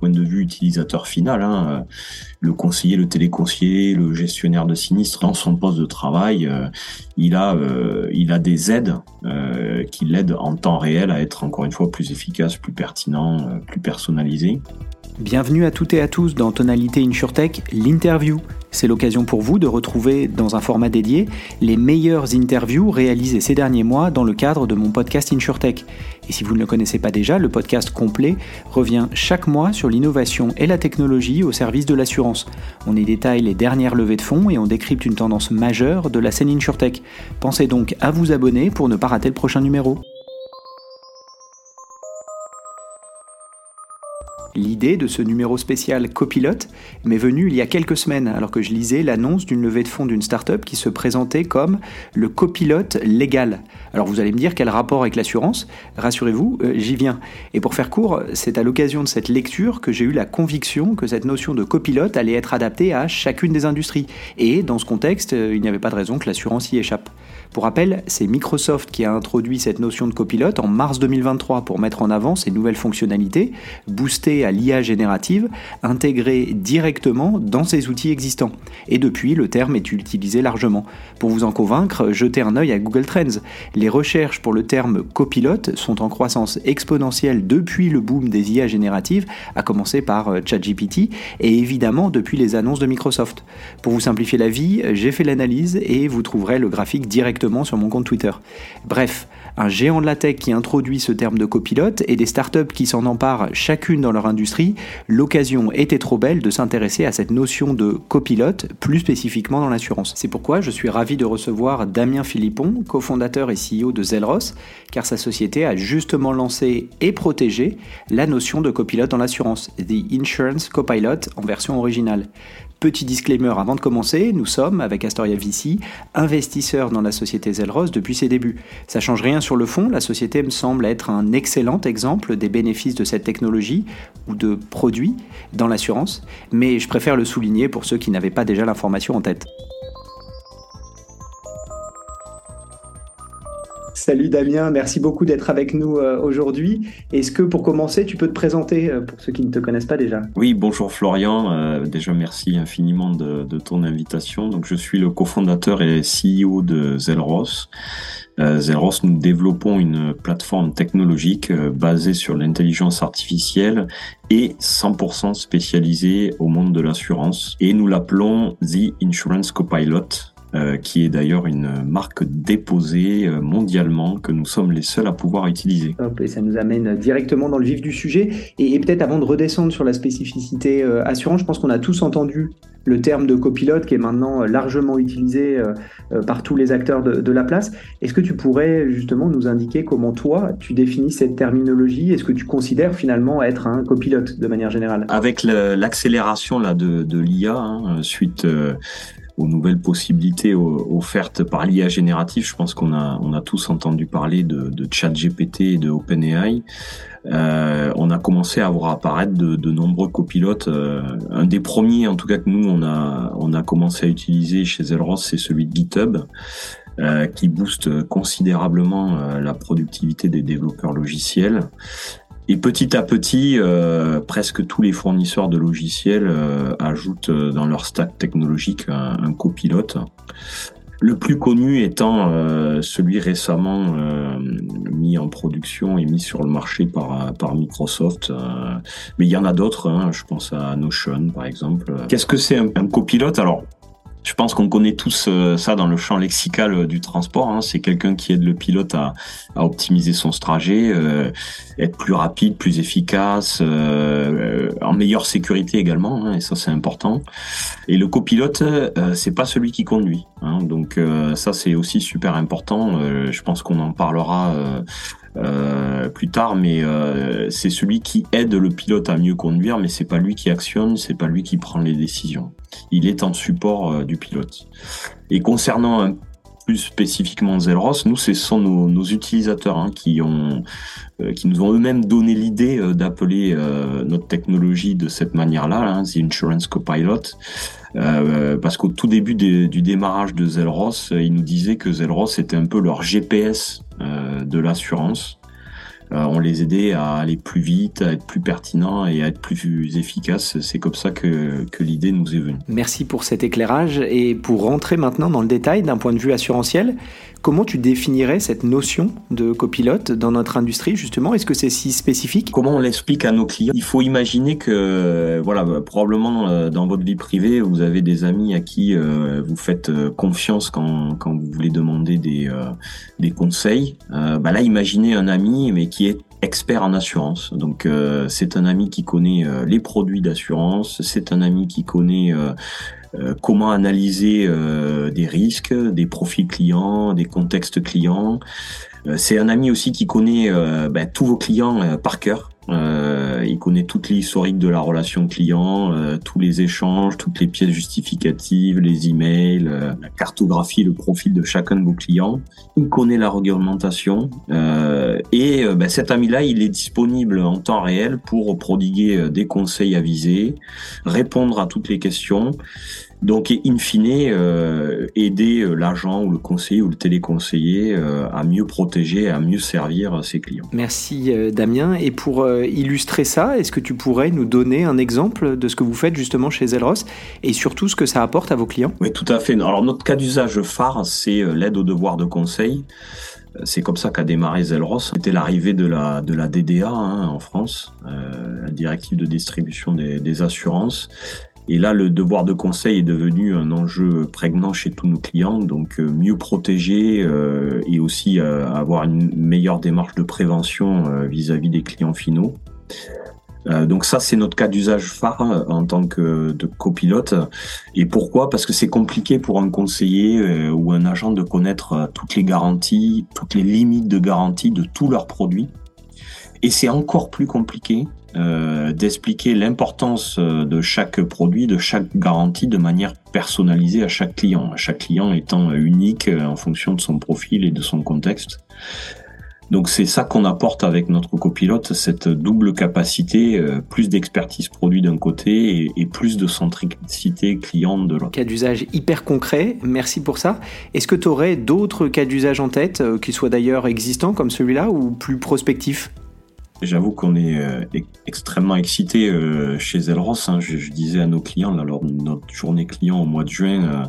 point de vue utilisateur final. Hein, le conseiller, le téléconseiller, le gestionnaire de sinistre, dans son poste de travail, il a, il a des aides qui l'aident en temps réel à être encore une fois plus efficace, plus pertinent, plus personnalisé. Bienvenue à toutes et à tous dans Tonalité InsurTech, l'interview. C'est l'occasion pour vous de retrouver dans un format dédié les meilleures interviews réalisées ces derniers mois dans le cadre de mon podcast InsurTech. Et si vous ne le connaissez pas déjà, le podcast complet revient chaque mois sur l'innovation et la technologie au service de l'assurance. On y détaille les dernières levées de fonds et on décrypte une tendance majeure de la scène InsurTech. Pensez donc à vous abonner pour ne pas rater le prochain numéro. L'idée de ce numéro spécial copilote m'est venue il y a quelques semaines alors que je lisais l'annonce d'une levée de fonds d'une start-up qui se présentait comme le copilote légal. Alors vous allez me dire quel rapport avec l'assurance? Rassurez-vous, euh, j'y viens. Et pour faire court, c'est à l'occasion de cette lecture que j'ai eu la conviction que cette notion de copilote allait être adaptée à chacune des industries. Et dans ce contexte, euh, il n'y avait pas de raison que l'assurance y échappe. Pour rappel, c'est Microsoft qui a introduit cette notion de copilote en mars 2023 pour mettre en avant ces nouvelles fonctionnalités, à l'IA générative, intégrées directement dans ses outils existants. Et depuis, le terme est utilisé largement. Pour vous en convaincre, jetez un œil à Google Trends. Les recherches pour le terme copilote sont en croissance exponentielle depuis le boom des IA génératives, à commencer par euh, ChatGPT, et évidemment depuis les annonces de Microsoft. Pour vous simplifier la vie, j'ai fait l'analyse et vous trouverez le graphique directement sur mon compte Twitter. Bref, un géant de la tech qui introduit ce terme de copilote et des startups qui s'en emparent chacune dans leur industrie, l'occasion était trop belle de s'intéresser à cette notion de copilote, plus spécifiquement dans l'assurance. C'est pourquoi je suis ravi de recevoir Damien Philippon, cofondateur et CEO de Zelros, car sa société a justement lancé et protégé la notion de copilote dans l'assurance, The Insurance Copilot en version originale. Petit disclaimer avant de commencer, nous sommes, avec Astoria VC, investisseurs dans la société Zelros depuis ses débuts. Ça change rien sur le fond, la société me semble être un excellent exemple des bénéfices de cette technologie ou de produits dans l'assurance, mais je préfère le souligner pour ceux qui n'avaient pas déjà l'information en tête. Salut Damien, merci beaucoup d'être avec nous euh, aujourd'hui. Est-ce que pour commencer, tu peux te présenter euh, pour ceux qui ne te connaissent pas déjà? Oui, bonjour Florian. Euh, déjà, merci infiniment de, ton invitation. Donc, je suis le cofondateur et CEO de Zelros. Zelros, nous développons une plateforme technologique basée sur l'intelligence artificielle et 100% spécialisée au monde de l'assurance. Et nous l'appelons The Insurance Copilot. Euh, qui est d'ailleurs une marque déposée euh, mondialement que nous sommes les seuls à pouvoir utiliser. et ça nous amène directement dans le vif du sujet. Et, peut-être avant de redescendre sur la spécificité euh, assurance, je pense qu'on a tous entendu le terme de copilote qui est maintenant largement utilisé par tous les acteurs de, de la place. Est-ce que tu pourrais justement nous indiquer comment toi tu définis cette terminologie? Est-ce que tu considères finalement être un copilote de manière générale? Avec l'accélération là de, de l'IA hein, suite aux nouvelles possibilités offertes par l'IA générative. Je pense qu'on a, on a tous entendu parler de, de ChatGPT et de OpenAI. Euh, on a commencé à voir apparaître de, nombreux copilotes. Euh, un des premiers, en tout cas que nous on a, on a commencé à utiliser chez Zelros, c'est celui de GitHub. Euh, qui booste considérablement la productivité des développeurs logiciels. Et petit à petit, euh, presque tous les fournisseurs de logiciels euh, ajoutent euh, dans leur stack technologique un, copilote. Le plus connu étant celui récemment mis en production et mis sur le marché par, par Microsoft. mais il y en a d'autres, hein, je pense à Notion par exemple. Qu'est-ce que c'est un, un copilote? Alors, je pense qu'on connaît tous euh, ça dans le champ lexical euh, du transport. Hein. C'est quelqu'un qui aide le pilote à, optimiser son trajet, euh, être plus rapide, plus efficace, en meilleure sécurité également. Hein, et ça, c'est important. Et le copilote, c'est pas celui qui conduit. Hein. donc ça, c'est aussi super important. je pense qu'on en parlera euh, plus tard, mais euh, c'est celui qui aide le pilote à mieux conduire, mais c'est pas lui qui actionne, c'est pas lui qui prend les décisions. Il est en support euh, du pilote. Et concernant plus spécifiquement Zelros, nous ce sont nos, utilisateurs hein, qui ont qui nous ont eux-mêmes donné l'idée d'appeler notre technologie de cette manière-là, hein, The Insurance Copilot. parce qu'au tout début du démarrage de Zelros, ils nous disaient que Zelros était un peu leur GPS euh, de l'assurance. On les aidait à aller plus vite, à être plus pertinent et à être plus efficace. C'est comme ça que, que l'idée nous est venue. Merci pour cet éclairage et pour rentrer maintenant dans le détail d'un point de vue assurantiel, Comment tu définirais cette notion de copilote dans notre industrie justement? Est-ce que c'est si spécifique? Comment on l'explique à nos clients? Il faut imaginer que, voilà, probablement euh, dans votre vie privée, vous avez des amis à qui euh, vous faites euh, confiance quand, quand vous voulez demander des, des conseils. bah là, imaginez un ami mais qui est expert en assurance. Donc c'est un ami qui connaît les produits d'assurance, c'est un ami qui connaît euh, comment analyser euh, des risques, des profils clients, des contextes clients. Euh, c'est un ami aussi qui connaît ben, tous vos clients par cœur. Euh, il connaît toute l'historique de la relation client, euh, tous les échanges, toutes les pièces justificatives, les emails, euh, la cartographie, le profil de chacun de vos clients. Il connaît la réglementation et ben, cet ami-là, il est disponible en temps réel pour prodiguer des conseils avisés, répondre à toutes les questions donc, in fine, euh, aider euh, l'agent ou le conseiller ou le téléconseiller euh, à mieux protéger, à mieux servir ses clients. Merci Damien. Et pour illustrer ça, est-ce que tu pourrais nous donner un exemple de ce que vous faites justement chez Zelros et surtout ce que ça apporte à vos clients? Oui, tout à fait. Alors, notre cas d'usage phare, c'est l'aide aux devoirs de conseil. C'est comme ça qu'a démarré Zelros. C'était l'arrivée de la, de la DDA hein, en France, la directive de distribution des, des assurances. Et là, le devoir de conseil est devenu un enjeu prégnant chez tous nos clients, donc euh, mieux protéger euh, et aussi euh, avoir une meilleure démarche de prévention vis-à-vis des clients finaux. donc ça, c'est notre cas d'usage phare en tant que copilote. Et pourquoi? Parce que c'est compliqué pour un conseiller ou un agent de connaître toutes les garanties, toutes les limites de garantie de tous leurs produits. Et c'est encore plus compliqué euh, d'expliquer l'importance euh, de chaque produit, de chaque garantie de manière personnalisée à chaque client, chaque client étant unique euh, en fonction de son profil et de son contexte. Donc c'est ça qu'on apporte avec notre copilote, cette double capacité, plus d'expertise produit d'un côté et, plus de centricité client de l'autre. Cas d'usage hyper concret, merci pour ça. Est-ce que tu aurais d'autres cas d'usage en tête, qui soient d'ailleurs existants comme celui-là ou plus prospectifs? J'avoue qu'on est euh, extrêmement excité euh, chez Elros. Hein. Je, je, disais à nos clients lors de notre journée client au mois de juin, euh,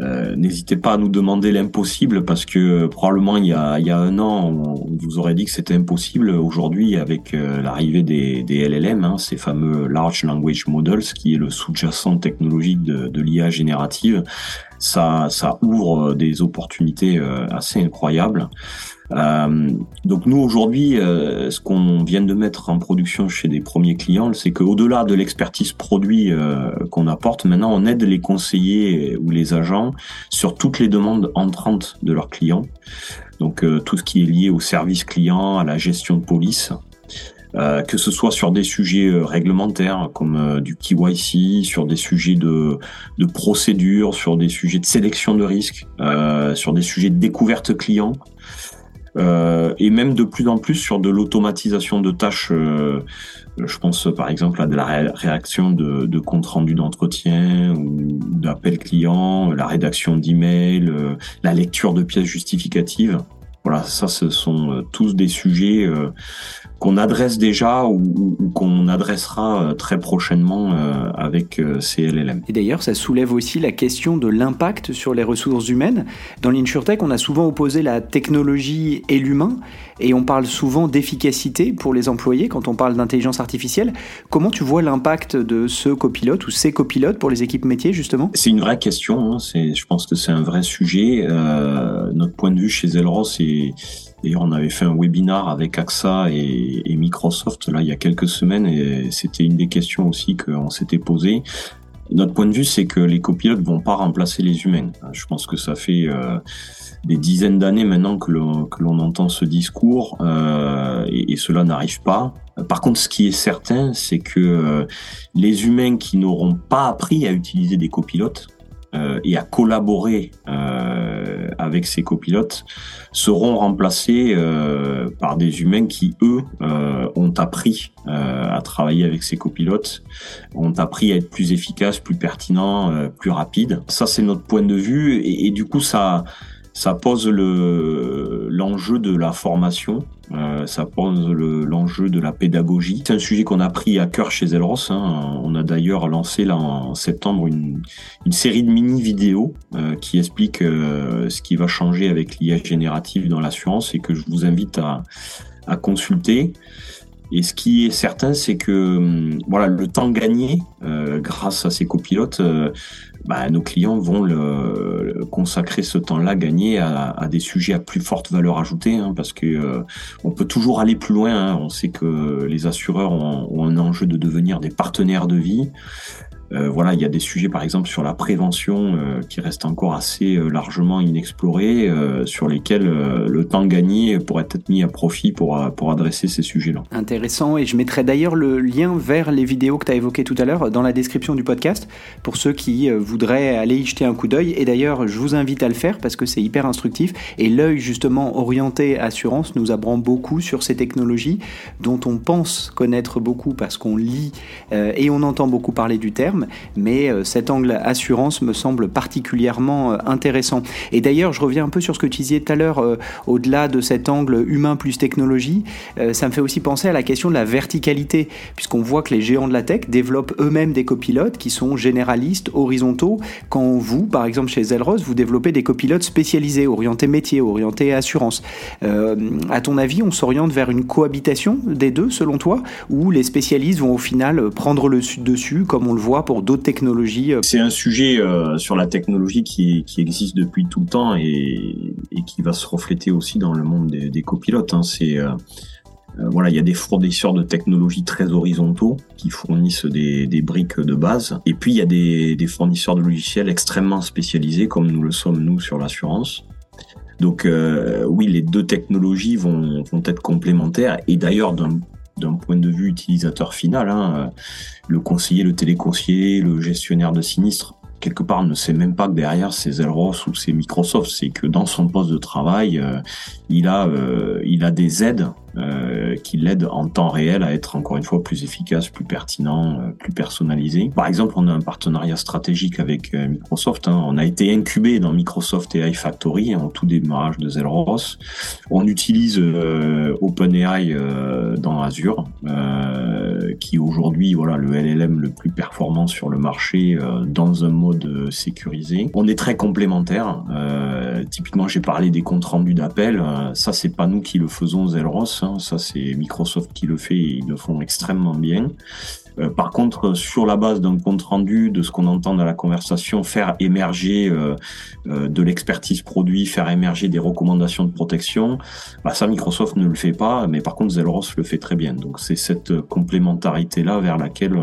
euh n'hésitez pas à nous demander l'impossible parce que probablement il y a, il y a un an on, vous aurait dit que c'était impossible. Aujourd'hui, avec l'arrivée des, des, LLM, hein, ces fameux Large Language Models, qui est le sous-jacent technologique de, de l'IA générative, ça, ça ouvre des opportunités assez incroyables. Euh, donc nous aujourd'hui, euh, ce qu'on vient de mettre en production chez des premiers clients, c'est qu'au-delà de l'expertise produit euh, qu'on apporte, maintenant on aide les conseillers ou les agents sur toutes les demandes entrantes de leurs clients. Donc tout ce qui est lié au service client, à la gestion de police. Euh, que ce soit sur des sujets réglementaires comme du KYC, sur des sujets de, de procédure, sur des sujets de sélection de risques, sur des sujets de découverte client. Euh, et même de plus en plus sur de l'automatisation de tâches. Euh, je pense par exemple à de la réaction de, comptes rendus d'entretien ou d'appels clients, la rédaction d'emails, euh, la lecture de pièces justificatives. Voilà, ça, ce sont tous des sujets qu'on adresse déjà ou, qu'on adressera euh, très prochainement euh, avec euh, CLLM. Et d'ailleurs, ça soulève aussi la question de l'impact sur les ressources humaines. Dans l'InsurTech, on a souvent opposé la technologie et l'humain, et on parle souvent d'efficacité pour les employés quand on parle d'intelligence artificielle. Comment tu vois l'impact de ce copilote ou ces copilotes pour les équipes métiers, justement? C'est une vraie question, hein. je pense que c'est un vrai sujet. notre point de vue chez Zelros, c'est D'ailleurs, on avait fait un webinar avec AXA et, et, Microsoft là il y a quelques semaines et c'était une des questions aussi qu'on s'était posé. Notre point de vue, c'est que les copilotes vont pas remplacer les humains. Je pense que ça fait euh, des dizaines d'années maintenant que l'on entend ce discours euh, et, cela n'arrive pas. Par contre, ce qui est certain, c'est que euh, les humains qui n'auront pas appris à utiliser des copilotes et à collaborer avec ces copilotes seront remplacés euh, par des humains qui, eux, ont appris à travailler avec ces copilotes, ont appris à être plus efficaces, plus pertinents, plus rapides. Ça, c'est notre point de vue et du coup, ça ça pose l'enjeu de la formation, euh, ça pose l'enjeu de la pédagogie. C'est un sujet qu'on a pris à cœur chez Elros. Hein. On a d'ailleurs lancé là en septembre une, une série de mini vidéos euh, qui explique euh, ce qui va changer avec l'IA générative dans l'assurance et que je vous invite à, à consulter. Et ce qui est certain, c'est que hum, voilà, le temps gagné euh, grâce à ces copilotes, euh, bah, nos clients vont consacrer ce temps-là gagné à, à, des sujets à plus forte valeur ajoutée, hein, parce que euh, on peut toujours aller plus loin. Hein. On sait que les assureurs ont, ont, un enjeu de devenir des partenaires de vie. Euh, voilà, il y a des sujets par exemple sur la prévention euh, qui restent encore assez euh, largement inexplorés, sur lesquels le temps gagné pourrait être mis à profit pour, pour adresser ces sujets-là. Intéressant, et je mettrai d'ailleurs le lien vers les vidéos que tu as évoquées tout à l'heure dans la description du podcast pour ceux qui voudraient aller y jeter un coup d'œil. Et d'ailleurs, je vous invite à le faire parce que c'est hyper instructif. Et l'œil justement orienté assurance nous apprend beaucoup sur ces technologies dont on pense connaître beaucoup parce qu'on lit et on entend beaucoup parler du terme mais euh, cet angle assurance me semble particulièrement euh, intéressant. Et d'ailleurs, je reviens un peu sur ce que tu disais tout à l'heure, euh, au-delà de cet angle humain plus technologie, ça me fait aussi penser à la question de la verticalité, puisqu'on voit que les géants de la tech développent eux-mêmes des copilotes qui sont généralistes, horizontaux, quand vous, par exemple chez Zelros, vous développez des copilotes spécialisés, orientés métier, orientés assurance. à ton avis, on s'oriente vers une cohabitation des deux, selon toi, ou les spécialistes vont au final prendre le dessus, comme on le voit d'autres technologies euh. C'est un sujet euh, sur la technologie qui, existe depuis tout le temps et, qui va se refléter aussi dans le monde des, copilotes. Hein. C'est euh, voilà, il y a des fournisseurs de technologies très horizontaux qui fournissent des, briques de base. Et puis il y a des, fournisseurs de logiciels extrêmement spécialisés, comme nous le sommes nous sur l'assurance. Donc oui, les deux technologies vont, vont être complémentaires. Et d'ailleurs, d'un d'un point de vue utilisateur final, hein, euh, le conseiller, le téléconseiller, le gestionnaire de sinistre, quelque part ne sait même pas que derrière c'est Zelros ou c'est Microsoft, c'est que dans son poste de travail, euh, euh, il a des aides euh, qui l'aident en temps réel à être encore une fois plus efficace, plus pertinent, euh, plus personnalisé. Par exemple, on a un partenariat stratégique avec euh, Microsoft. Hein. On a été incubé dans Microsoft AI Factory en tout démarrage de Zelros. On utilise OpenAI dans Azure, qui aujourd'hui voilà le LLM le plus performant sur le marché dans un mode sécurisé. On est très complémentaires. typiquement, j'ai parlé des comptes rendus d'appel. ça, c'est pas nous qui le faisons, Zelros. Ça, c'est Microsoft qui le fait et ils le font extrêmement bien. Euh, par contre, sur la base d'un compte rendu, de ce qu'on entend dans la conversation, faire émerger euh, euh, de l'expertise produit, faire émerger des recommandations de protection, bah ça Microsoft ne le fait pas, mais par contre Zelros le fait très bien. Donc c'est cette complémentarité là vers laquelle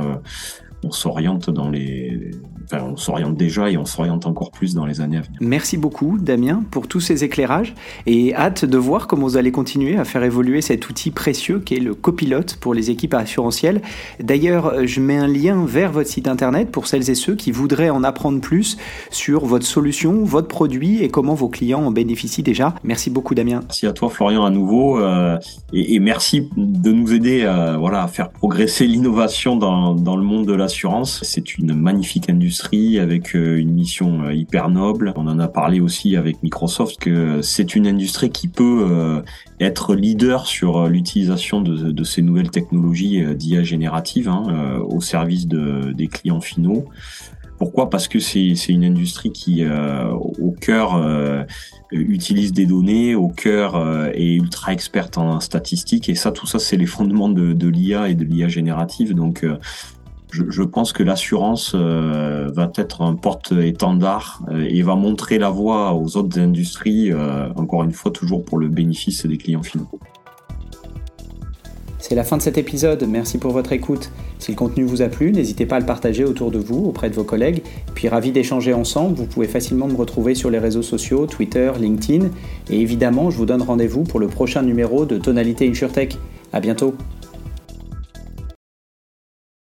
on s'oriente dans les on s'oriente déjà et on s'oriente encore plus dans les années à venir. Merci beaucoup Damien pour tous ces éclairages et hâte de voir comment vous allez continuer à faire évoluer cet outil précieux qui est le copilote pour les équipes assurantielles. D'ailleurs, je mets un lien vers votre site internet pour celles et ceux qui voudraient en apprendre plus sur votre solution, votre produit et comment vos clients en bénéficient déjà. Merci beaucoup Damien. Merci à toi Florian à nouveau euh, et, merci de nous aider à, voilà, à faire progresser l'innovation dans, dans le monde de l'assurance. C'est une magnifique industrie avec euh, une mission euh, hyper noble. On en a parlé aussi avec Microsoft que c'est une industrie qui peut euh, être leader sur l'utilisation de, ces nouvelles technologies d'IA générative hein, au service de, des clients finaux. Pourquoi? Parce que c'est une industrie qui, au cœur, utilise des données, au cœur est ultra experte en statistiques. Et ça, tout ça, c'est les fondements de, de l'IA et de l'IA générative. Donc, je, pense que l'assurance euh, va être un porte-étendard euh, et va montrer la voie aux autres industries, euh, encore une fois, toujours pour le bénéfice des clients finaux. C'est la fin de cet épisode, merci pour votre écoute. Si le contenu vous a plu, n'hésitez pas à le partager autour de vous, auprès de vos collègues. Puis ravi d'échanger ensemble, vous pouvez facilement me retrouver sur les réseaux sociaux, Twitter, LinkedIn. Et évidemment, je vous donne rendez-vous pour le prochain numéro de Tonalité InsurTech. À bientôt